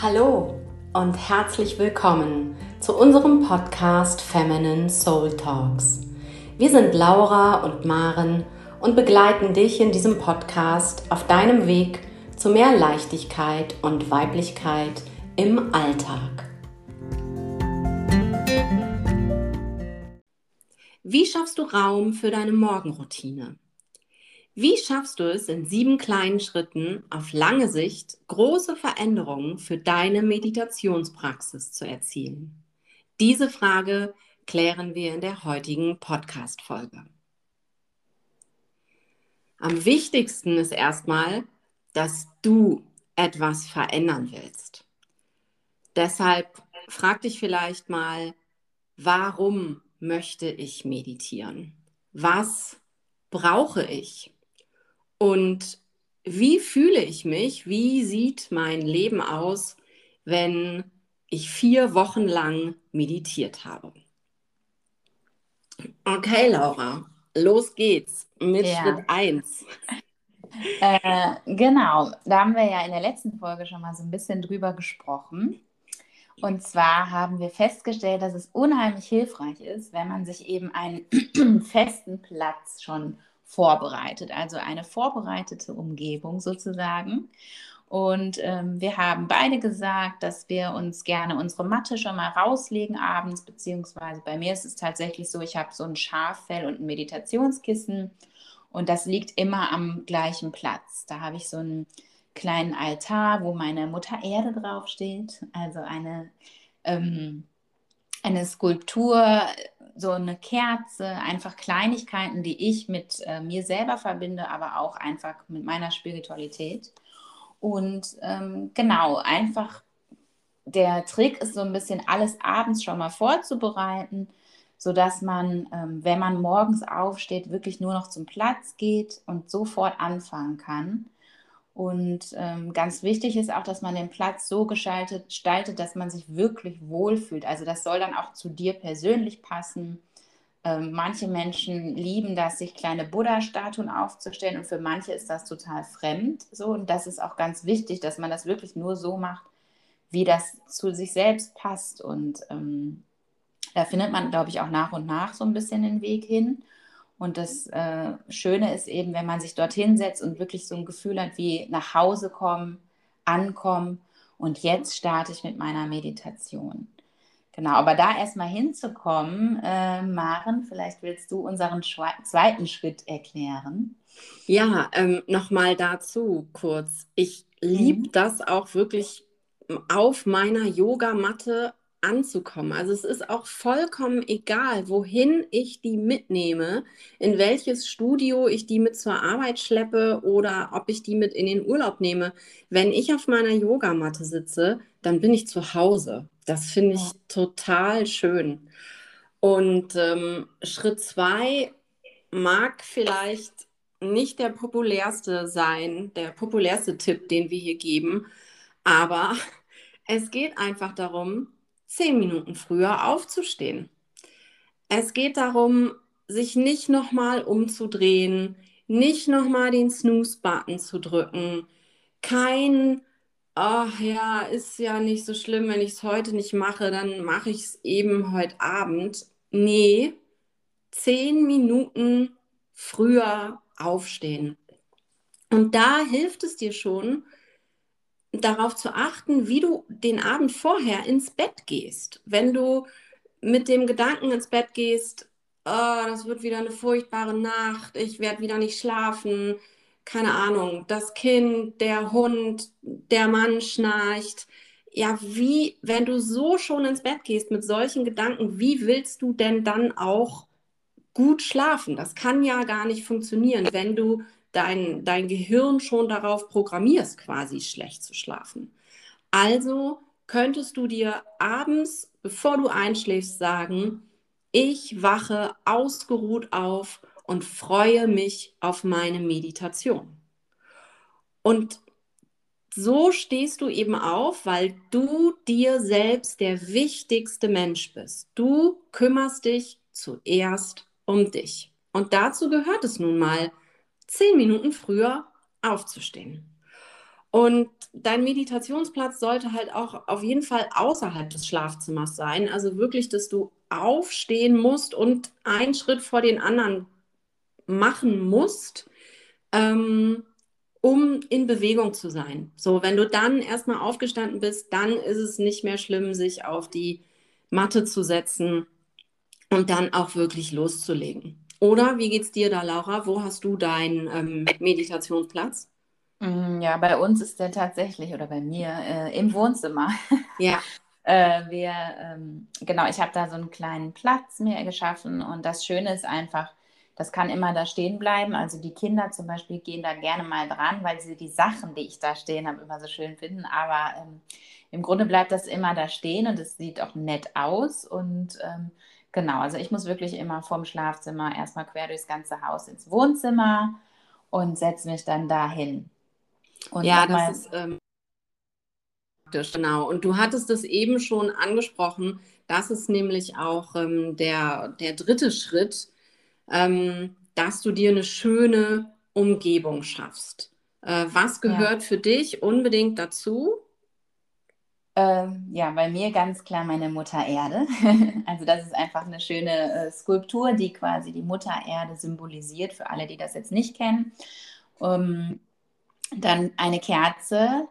Hallo und herzlich willkommen zu unserem Podcast Feminine Soul Talks. Wir sind Laura und Maren und begleiten dich in diesem Podcast auf deinem Weg zu mehr Leichtigkeit und Weiblichkeit im Alltag. Wie schaffst du Raum für deine Morgenroutine? Wie schaffst du es in sieben kleinen Schritten auf lange Sicht große Veränderungen für deine Meditationspraxis zu erzielen? Diese Frage klären wir in der heutigen Podcast-Folge. Am wichtigsten ist erstmal, dass du etwas verändern willst. Deshalb frag dich vielleicht mal, warum möchte ich meditieren? Was brauche ich? Und wie fühle ich mich? Wie sieht mein Leben aus, wenn ich vier Wochen lang meditiert habe? Okay, Laura, los geht's mit ja. Schritt 1. Äh, genau, da haben wir ja in der letzten Folge schon mal so ein bisschen drüber gesprochen. Und zwar haben wir festgestellt, dass es unheimlich hilfreich ist, wenn man sich eben einen festen Platz schon vorbereitet, also eine vorbereitete Umgebung sozusagen. Und ähm, wir haben beide gesagt, dass wir uns gerne unsere Matte schon mal rauslegen abends, beziehungsweise bei mir ist es tatsächlich so, ich habe so ein Schaffell und ein Meditationskissen und das liegt immer am gleichen Platz. Da habe ich so einen kleinen Altar, wo meine Mutter Erde draufsteht, also eine, ähm, eine Skulptur so eine Kerze, einfach Kleinigkeiten, die ich mit äh, mir selber verbinde, aber auch einfach mit meiner Spiritualität. Und ähm, genau, einfach der Trick ist so ein bisschen alles abends schon mal vorzubereiten, sodass man, ähm, wenn man morgens aufsteht, wirklich nur noch zum Platz geht und sofort anfangen kann. Und ähm, ganz wichtig ist auch, dass man den Platz so gestaltet, gestaltet, dass man sich wirklich wohlfühlt. Also das soll dann auch zu dir persönlich passen. Ähm, manche Menschen lieben das, sich kleine Buddha-Statuen aufzustellen und für manche ist das total fremd. So und das ist auch ganz wichtig, dass man das wirklich nur so macht, wie das zu sich selbst passt. Und ähm, da findet man, glaube ich, auch nach und nach so ein bisschen den Weg hin. Und das äh, Schöne ist eben, wenn man sich dorthin setzt und wirklich so ein Gefühl hat, wie nach Hause kommen, ankommen. Und jetzt starte ich mit meiner Meditation. Genau, aber da erstmal hinzukommen, äh, Maren, vielleicht willst du unseren zweiten Schritt erklären. Ja, ähm, nochmal dazu kurz. Ich liebe mhm. das auch wirklich auf meiner Yogamatte anzukommen. Also es ist auch vollkommen egal, wohin ich die mitnehme, in welches Studio ich die mit zur Arbeit schleppe oder ob ich die mit in den Urlaub nehme. Wenn ich auf meiner Yogamatte sitze, dann bin ich zu Hause. Das finde ich total schön. Und ähm, Schritt zwei mag vielleicht nicht der populärste sein, der populärste Tipp, den wir hier geben, aber es geht einfach darum, zehn Minuten früher aufzustehen. Es geht darum, sich nicht nochmal umzudrehen, nicht nochmal den Snooze-Button zu drücken, kein, ach ja, ist ja nicht so schlimm, wenn ich es heute nicht mache, dann mache ich es eben heute Abend. Nee, zehn Minuten früher aufstehen. Und da hilft es dir schon, darauf zu achten, wie du den Abend vorher ins Bett gehst. Wenn du mit dem Gedanken ins Bett gehst, oh, das wird wieder eine furchtbare Nacht, ich werde wieder nicht schlafen, keine Ahnung, das Kind, der Hund, der Mann schnarcht. Ja, wie, wenn du so schon ins Bett gehst mit solchen Gedanken, wie willst du denn dann auch gut schlafen? Das kann ja gar nicht funktionieren, wenn du dein, dein Gehirn schon darauf programmierst, quasi schlecht zu schlafen. Also könntest du dir abends, bevor du einschläfst, sagen, ich wache ausgeruht auf und freue mich auf meine Meditation. Und so stehst du eben auf, weil du dir selbst der wichtigste Mensch bist. Du kümmerst dich zuerst um dich. Und dazu gehört es nun mal, zehn Minuten früher aufzustehen. Und dein Meditationsplatz sollte halt auch auf jeden Fall außerhalb des Schlafzimmers sein. Also wirklich, dass du aufstehen musst und einen Schritt vor den anderen machen musst, ähm, um in Bewegung zu sein. So, wenn du dann erstmal aufgestanden bist, dann ist es nicht mehr schlimm, sich auf die Matte zu setzen und dann auch wirklich loszulegen. Oder wie geht's dir da, Laura? Wo hast du deinen ähm, Meditationsplatz? Mm, ja, bei uns ist der tatsächlich, oder bei mir, äh, im Wohnzimmer. Ja. äh, wir, ähm, genau, ich habe da so einen kleinen Platz mir geschaffen und das Schöne ist einfach, das kann immer da stehen bleiben. Also die Kinder zum Beispiel gehen da gerne mal dran, weil sie die Sachen, die ich da stehen habe, immer so schön finden. Aber ähm, im Grunde bleibt das immer da stehen und es sieht auch nett aus. Und ähm, genau, also ich muss wirklich immer vom Schlafzimmer erstmal quer durchs ganze Haus ins Wohnzimmer und setze mich dann dahin. Und ja, das ist ähm, genau. Und du hattest es eben schon angesprochen. Das ist nämlich auch ähm, der, der dritte Schritt, ähm, dass du dir eine schöne Umgebung schaffst. Äh, was gehört ja. für dich unbedingt dazu? Ähm, ja, bei mir ganz klar meine Mutter Erde. also das ist einfach eine schöne äh, Skulptur, die quasi die Mutter Erde symbolisiert, für alle, die das jetzt nicht kennen. Um, dann eine Kerze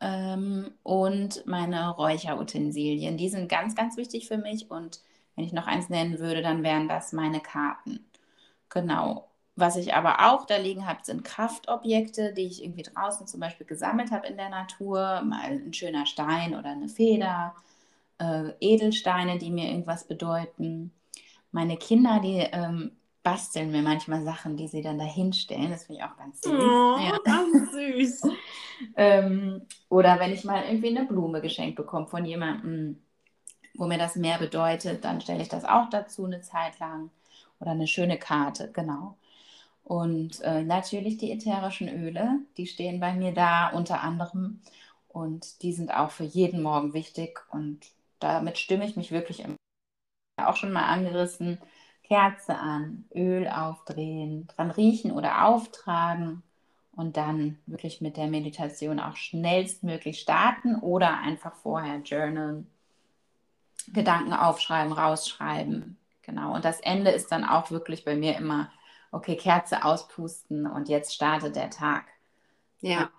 ähm, und meine Räucherutensilien. Die sind ganz, ganz wichtig für mich. Und wenn ich noch eins nennen würde, dann wären das meine Karten. Genau. Was ich aber auch da liegen habe, sind Kraftobjekte, die ich irgendwie draußen zum Beispiel gesammelt habe in der Natur. Mal ein schöner Stein oder eine Feder. Äh, Edelsteine, die mir irgendwas bedeuten. Meine Kinder, die ähm, basteln mir manchmal Sachen, die sie dann dahinstellen. Das finde ich auch ganz süß. Oh, ja. ganz süß. ähm, oder wenn ich mal irgendwie eine Blume geschenkt bekomme von jemandem, wo mir das mehr bedeutet, dann stelle ich das auch dazu eine Zeit lang. Oder eine schöne Karte, genau. Und äh, natürlich die ätherischen Öle, die stehen bei mir da unter anderem. Und die sind auch für jeden Morgen wichtig. Und damit stimme ich mich wirklich im auch schon mal angerissen Kerze an, Öl aufdrehen, dran riechen oder auftragen und dann wirklich mit der Meditation auch schnellstmöglich starten oder einfach vorher journalen, Gedanken aufschreiben, rausschreiben. Genau. Und das Ende ist dann auch wirklich bei mir immer, okay, Kerze auspusten und jetzt startet der Tag. Ja.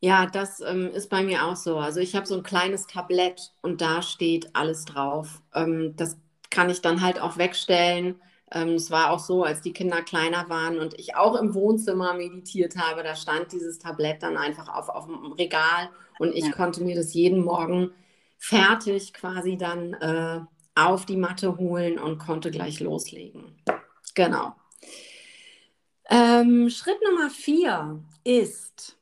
Ja, das ähm, ist bei mir auch so. Also ich habe so ein kleines Tablett und da steht alles drauf. Ähm, das kann ich dann halt auch wegstellen. Ähm, es war auch so, als die Kinder kleiner waren und ich auch im Wohnzimmer meditiert habe, da stand dieses Tablett dann einfach auf, auf dem Regal und ich ja. konnte mir das jeden Morgen fertig quasi dann äh, auf die Matte holen und konnte gleich loslegen. Genau. Ähm, Schritt Nummer vier ist,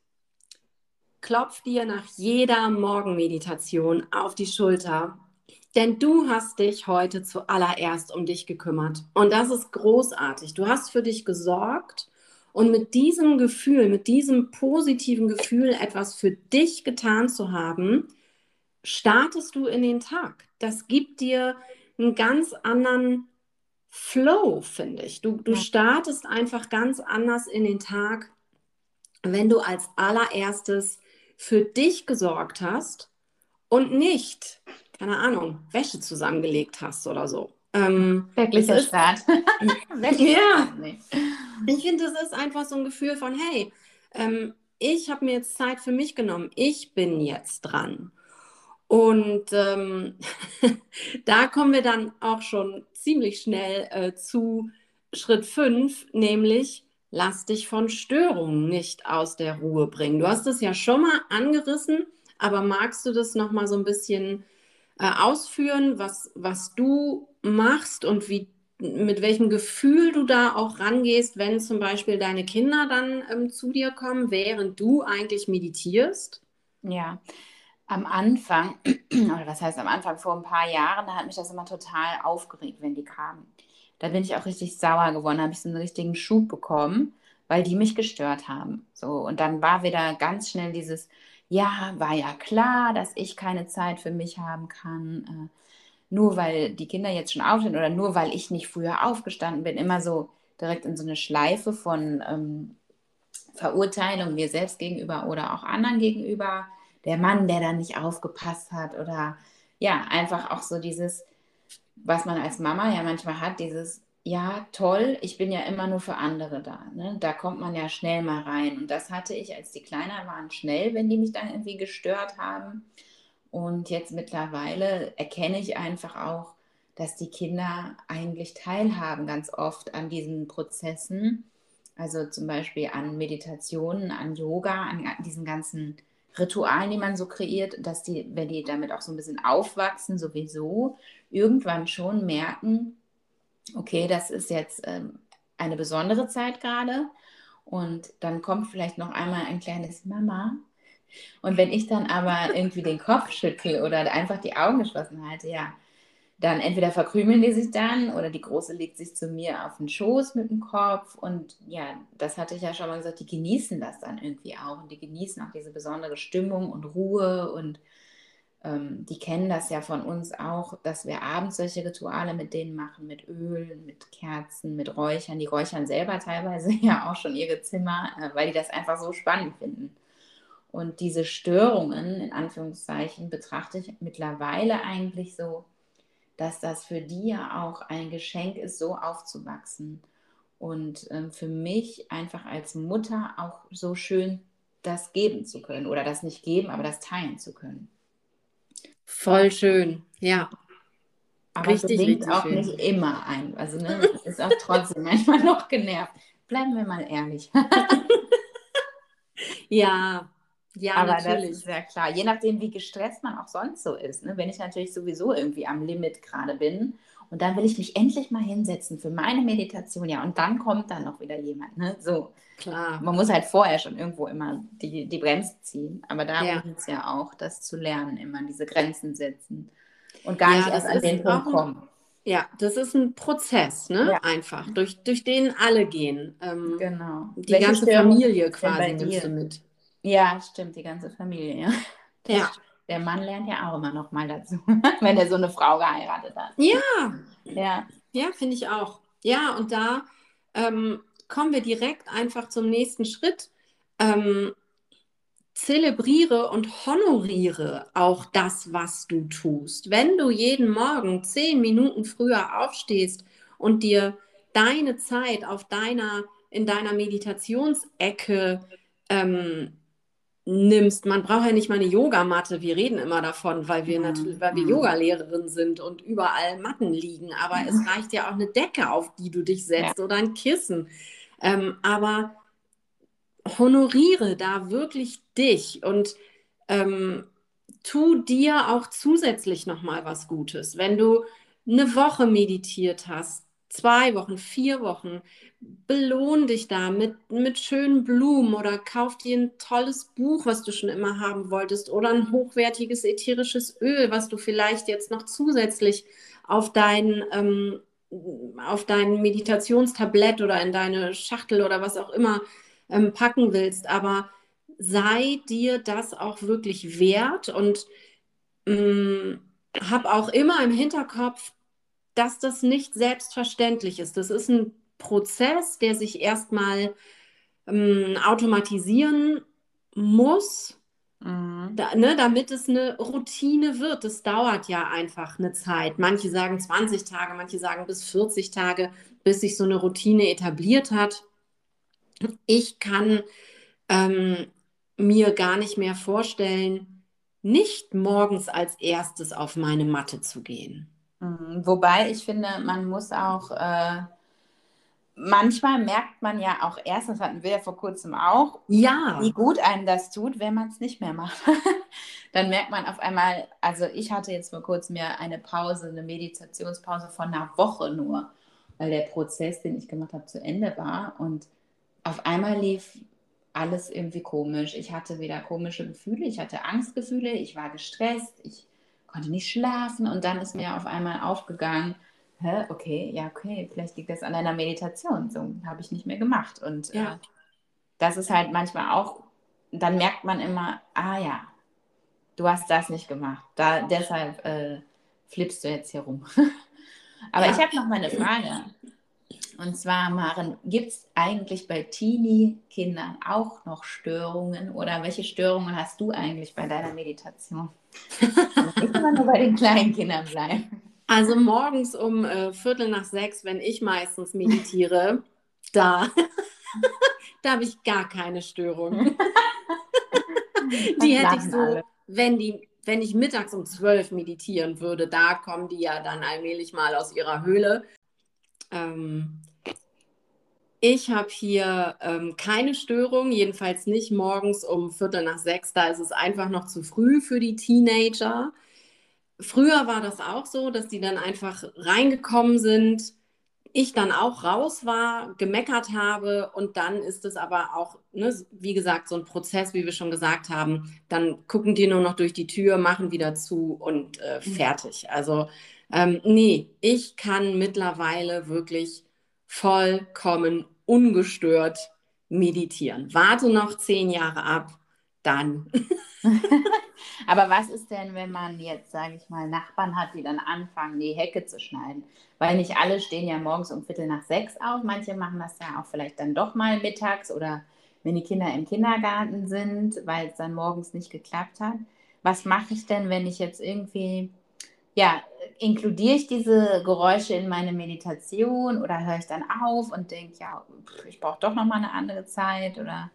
klopf dir nach jeder Morgenmeditation auf die Schulter denn du hast dich heute zuallererst um dich gekümmert. Und das ist großartig. Du hast für dich gesorgt und mit diesem Gefühl, mit diesem positiven Gefühl, etwas für dich getan zu haben, startest du in den Tag. Das gibt dir einen ganz anderen Flow, finde ich. Du, du startest einfach ganz anders in den Tag, wenn du als allererstes für dich gesorgt hast und nicht keine Ahnung, Wäsche zusammengelegt hast oder so. Ähm, Wirklicher Start. ja. Ich finde, das ist einfach so ein Gefühl von, hey, ähm, ich habe mir jetzt Zeit für mich genommen. Ich bin jetzt dran. Und ähm, da kommen wir dann auch schon ziemlich schnell äh, zu Schritt 5, nämlich lass dich von Störungen nicht aus der Ruhe bringen. Du hast es ja schon mal angerissen, aber magst du das noch mal so ein bisschen äh, ausführen, was, was du machst und wie, mit welchem Gefühl du da auch rangehst, wenn zum Beispiel deine Kinder dann ähm, zu dir kommen, während du eigentlich meditierst? Ja, am Anfang, oder was heißt am Anfang, vor ein paar Jahren, da hat mich das immer total aufgeregt, wenn die kamen. Da bin ich auch richtig sauer geworden, habe ich so einen richtigen Schub bekommen, weil die mich gestört haben. So, und dann war wieder ganz schnell dieses, ja, war ja klar, dass ich keine Zeit für mich haben kann, äh, nur weil die Kinder jetzt schon aufstehen oder nur weil ich nicht früher aufgestanden bin, immer so direkt in so eine Schleife von, ähm, Verurteilung mir selbst gegenüber oder auch anderen gegenüber. Der Mann, der dann nicht aufgepasst hat oder ja, einfach auch so dieses, was man als Mama ja manchmal hat, dieses, ja, toll, ich bin ja immer nur für andere da. Ne? Da kommt man ja schnell mal rein. Und das hatte ich, als die kleiner waren, schnell, wenn die mich dann irgendwie gestört haben. Und jetzt mittlerweile erkenne ich einfach auch, dass die Kinder eigentlich teilhaben ganz oft an diesen Prozessen. Also zum Beispiel an Meditationen, an Yoga, an diesen ganzen Ritualen, die man so kreiert, dass die, wenn die damit auch so ein bisschen aufwachsen, sowieso irgendwann schon merken, okay, das ist jetzt ähm, eine besondere Zeit gerade. Und dann kommt vielleicht noch einmal ein kleines Mama. Und wenn ich dann aber irgendwie den Kopf schüttel oder einfach die Augen geschlossen halte, ja, dann entweder verkrümeln die sich dann oder die Große legt sich zu mir auf den Schoß mit dem Kopf. Und ja, das hatte ich ja schon mal gesagt, die genießen das dann irgendwie auch. Und die genießen auch diese besondere Stimmung und Ruhe. Und ähm, die kennen das ja von uns auch, dass wir abends solche Rituale mit denen machen, mit Öl, mit Kerzen, mit Räuchern. Die räuchern selber teilweise ja auch schon ihre Zimmer, äh, weil die das einfach so spannend finden. Und diese Störungen, in Anführungszeichen, betrachte ich mittlerweile eigentlich so, dass das für die ja auch ein Geschenk ist, so aufzuwachsen. Und ähm, für mich einfach als Mutter auch so schön, das geben zu können. Oder das nicht geben, aber das teilen zu können. Voll schön, ja. Aber richtig, richtig auch schön. nicht immer ein. Also ne, ist auch trotzdem manchmal noch genervt. Bleiben wir mal ehrlich. ja, ja, aber natürlich. das ist ja klar. Je nachdem, wie gestresst man auch sonst so ist. Ne? Wenn ich natürlich sowieso irgendwie am Limit gerade bin und dann will ich mich endlich mal hinsetzen für meine Meditation, ja, und dann kommt dann noch wieder jemand. Ne? So. Klar. Man muss halt vorher schon irgendwo immer die, die Bremse ziehen. Aber da ja. geht es ja auch, das zu lernen, immer diese Grenzen setzen und gar ja, nicht erst an den Punkt kommen. Ja, das ist ein Prozess, ne? Ja. Einfach, durch, durch den alle gehen. Ähm, genau. Die Welche ganze Familie quasi nimmst du mit. Ja, stimmt, die ganze Familie, ja. Ja. Der Mann lernt ja auch immer noch mal dazu, wenn er so eine Frau geheiratet hat. Ja. Ja. Ja, finde ich auch. Ja, und da ähm, kommen wir direkt einfach zum nächsten Schritt. Ähm, zelebriere und honoriere auch das, was du tust. Wenn du jeden Morgen zehn Minuten früher aufstehst und dir deine Zeit auf deiner, in deiner Meditationsecke ähm, nimmst. Man braucht ja nicht mal eine Yogamatte. Wir reden immer davon, weil wir natürlich, weil wir Yogalehrerin sind und überall Matten liegen. Aber es reicht ja auch eine Decke, auf die du dich setzt ja. oder ein Kissen. Ähm, aber honoriere da wirklich dich und ähm, tu dir auch zusätzlich noch mal was Gutes. Wenn du eine Woche meditiert hast, zwei Wochen, vier Wochen, belohn dich da mit, mit schönen Blumen oder kauf dir ein tolles Buch, was du schon immer haben wolltest oder ein hochwertiges ätherisches Öl, was du vielleicht jetzt noch zusätzlich auf dein, ähm, auf dein Meditationstablett oder in deine Schachtel oder was auch immer ähm, packen willst. Aber sei dir das auch wirklich wert und ähm, hab auch immer im Hinterkopf, dass das nicht selbstverständlich ist. Das ist ein Prozess, der sich erstmal ähm, automatisieren muss, mhm. da, ne, damit es eine Routine wird. Das dauert ja einfach eine Zeit. Manche sagen 20 Tage, manche sagen bis 40 Tage, bis sich so eine Routine etabliert hat. Ich kann ähm, mir gar nicht mehr vorstellen, nicht morgens als erstes auf meine Matte zu gehen. Mhm. Wobei ich finde, man muss auch äh, manchmal merkt man ja auch erst, das hatten wir ja vor kurzem auch, ja. wie gut einem das tut, wenn man es nicht mehr macht. Dann merkt man auf einmal, also ich hatte jetzt vor kurzem mir eine Pause, eine Meditationspause von einer Woche nur, weil der Prozess, den ich gemacht habe, zu Ende war und auf einmal lief alles irgendwie komisch. Ich hatte wieder komische Gefühle, ich hatte Angstgefühle, ich war gestresst, ich konnte nicht schlafen und dann ist mir auf einmal aufgegangen, hä, okay, ja, okay, vielleicht liegt das an einer Meditation. So habe ich nicht mehr gemacht. Und ja. äh, das ist halt manchmal auch, dann merkt man immer, ah ja, du hast das nicht gemacht. Da, deshalb äh, flippst du jetzt hier rum. Aber ja. ich habe noch mal eine Frage. Und zwar, Maren, gibt es eigentlich bei Teenie-Kindern auch noch Störungen oder welche Störungen hast du eigentlich bei deiner Meditation? Nicht immer nur bei den kleinen Kindern bleiben. Also morgens um äh, Viertel nach sechs, wenn ich meistens meditiere, da, da habe ich gar keine Störung. die hätte ich so, alle. wenn die, wenn ich mittags um zwölf meditieren würde, da kommen die ja dann allmählich mal aus ihrer Höhle. Ähm, ich habe hier ähm, keine Störung, jedenfalls nicht morgens um Viertel nach sechs. Da ist es einfach noch zu früh für die Teenager. Früher war das auch so, dass die dann einfach reingekommen sind, ich dann auch raus war, gemeckert habe und dann ist es aber auch, ne, wie gesagt, so ein Prozess, wie wir schon gesagt haben. Dann gucken die nur noch durch die Tür, machen wieder zu und äh, mhm. fertig. Also ähm, nee, ich kann mittlerweile wirklich vollkommen ungestört meditieren. Warte noch zehn Jahre ab, dann. Aber was ist denn, wenn man jetzt, sage ich mal, Nachbarn hat, die dann anfangen, die Hecke zu schneiden? Weil nicht alle stehen ja morgens um Viertel nach sechs auf. Manche machen das ja auch vielleicht dann doch mal mittags oder wenn die Kinder im Kindergarten sind, weil es dann morgens nicht geklappt hat. Was mache ich denn, wenn ich jetzt irgendwie ja, inkludiere ich diese Geräusche in meine Meditation oder höre ich dann auf und denke, ja, ich brauche doch noch mal eine andere Zeit oder?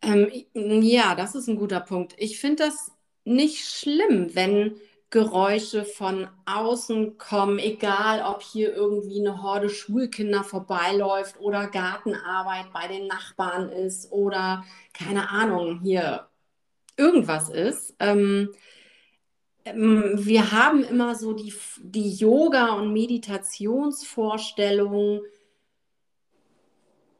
Ähm, ja, das ist ein guter Punkt. Ich finde das nicht schlimm, wenn Geräusche von außen kommen, egal ob hier irgendwie eine Horde Schulkinder vorbeiläuft oder Gartenarbeit bei den Nachbarn ist oder keine Ahnung, hier irgendwas ist. Ähm, ähm, wir haben immer so die, die Yoga- und Meditationsvorstellung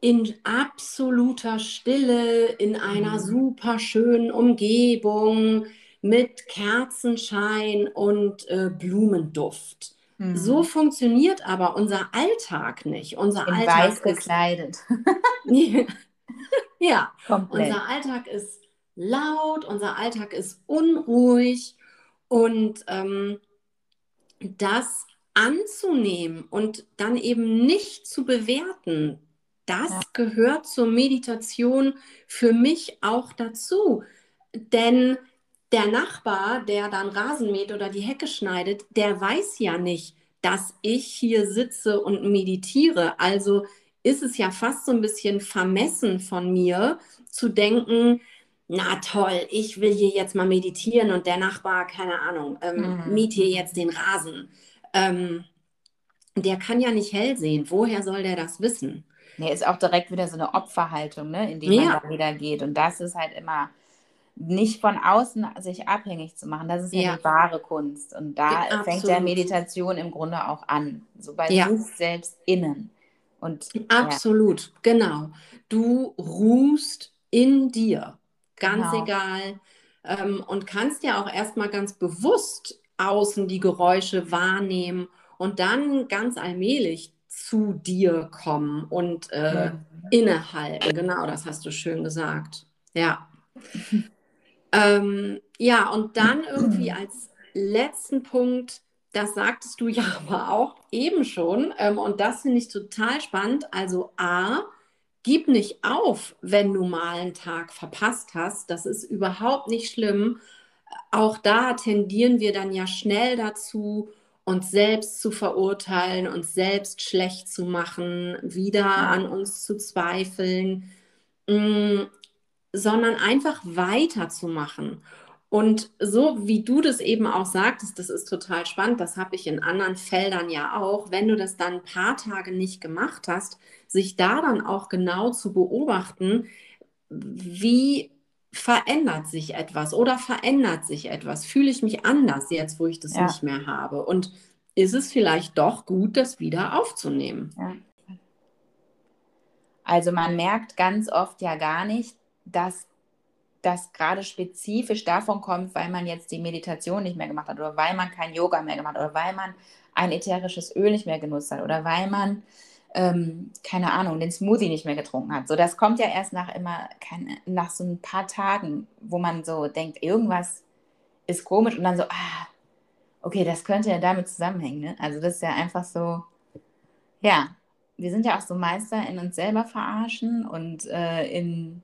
in absoluter Stille, in einer mhm. super schönen Umgebung mit Kerzenschein und äh, Blumenduft. Mhm. So funktioniert aber unser Alltag nicht. Unser in Alltag weiß gekleidet. ja, Komplett. unser Alltag ist laut, unser Alltag ist unruhig und ähm, das anzunehmen und dann eben nicht zu bewerten, das ja. gehört zur Meditation für mich auch dazu. Denn der Nachbar, der dann Rasen mäht oder die Hecke schneidet, der weiß ja nicht, dass ich hier sitze und meditiere. Also ist es ja fast so ein bisschen vermessen von mir zu denken, na toll, ich will hier jetzt mal meditieren und der Nachbar, keine Ahnung, ähm, mhm. mäht hier jetzt den Rasen. Ähm, der kann ja nicht hell sehen. Woher soll der das wissen? Nee, ist auch direkt wieder so eine Opferhaltung, ne, in die ja. man da wieder geht. Und das ist halt immer nicht von außen sich abhängig zu machen. Das ist ja, ja. die wahre Kunst. Und da ja, fängt der Meditation im Grunde auch an. So bei ja. sich selbst innen. Und, Absolut, genau. Du ruhst in dir ganz genau. egal. Ähm, und kannst ja auch erstmal ganz bewusst außen die Geräusche wahrnehmen und dann ganz allmählich zu dir kommen und äh, ja. innehalten. Genau, das hast du schön gesagt. Ja. ähm, ja, und dann irgendwie als letzten Punkt, das sagtest du ja aber auch eben schon, ähm, und das finde ich total spannend. Also A, gib nicht auf, wenn du mal einen Tag verpasst hast. Das ist überhaupt nicht schlimm. Auch da tendieren wir dann ja schnell dazu, uns selbst zu verurteilen, uns selbst schlecht zu machen, wieder an uns zu zweifeln, mm, sondern einfach weiterzumachen. Und so wie du das eben auch sagtest, das ist total spannend, das habe ich in anderen Feldern ja auch, wenn du das dann ein paar Tage nicht gemacht hast, sich da dann auch genau zu beobachten, wie verändert sich etwas oder verändert sich etwas? Fühle ich mich anders jetzt, wo ich das ja. nicht mehr habe? Und ist es vielleicht doch gut, das wieder aufzunehmen? Ja. Also man merkt ganz oft ja gar nicht, dass das gerade spezifisch davon kommt, weil man jetzt die Meditation nicht mehr gemacht hat oder weil man kein Yoga mehr gemacht hat oder weil man ein ätherisches Öl nicht mehr genutzt hat oder weil man, ähm, keine Ahnung, den Smoothie nicht mehr getrunken hat. So, das kommt ja erst nach immer, keine, nach so ein paar Tagen, wo man so denkt, irgendwas ist komisch und dann so, ah, okay, das könnte ja damit zusammenhängen. Ne? Also das ist ja einfach so, ja, wir sind ja auch so Meister in uns selber verarschen und äh, in,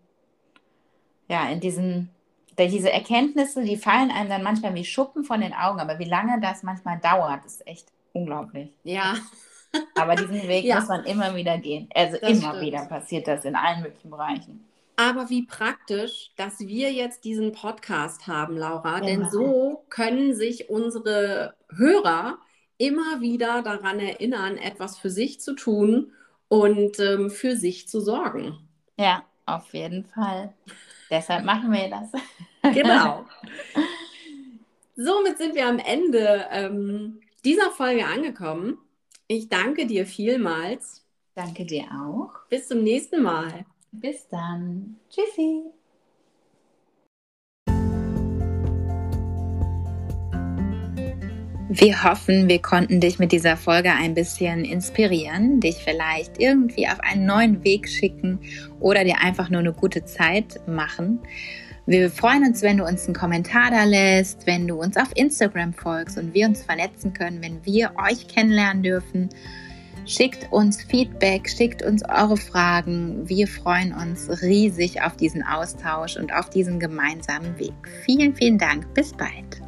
ja, in diesen, diese Erkenntnisse, die fallen einem dann manchmal wie Schuppen von den Augen, aber wie lange das manchmal dauert, ist echt unglaublich. Ja. Aber diesen Weg ja. muss man immer wieder gehen. Also das immer stimmt. wieder passiert das in allen möglichen Bereichen. Aber wie praktisch, dass wir jetzt diesen Podcast haben, Laura, genau. denn so können sich unsere Hörer immer wieder daran erinnern, etwas für sich zu tun und ähm, für sich zu sorgen. Ja, auf jeden Fall. Deshalb machen wir das. Genau. Somit sind wir am Ende ähm, dieser Folge angekommen. Ich danke dir vielmals. Danke dir auch. Bis zum nächsten Mal. Bis dann. Tschüssi. Wir hoffen, wir konnten dich mit dieser Folge ein bisschen inspirieren, dich vielleicht irgendwie auf einen neuen Weg schicken oder dir einfach nur eine gute Zeit machen. Wir freuen uns, wenn du uns einen Kommentar da lässt, wenn du uns auf Instagram folgst und wir uns vernetzen können, wenn wir euch kennenlernen dürfen. Schickt uns Feedback, schickt uns eure Fragen. Wir freuen uns riesig auf diesen Austausch und auf diesen gemeinsamen Weg. Vielen, vielen Dank. Bis bald.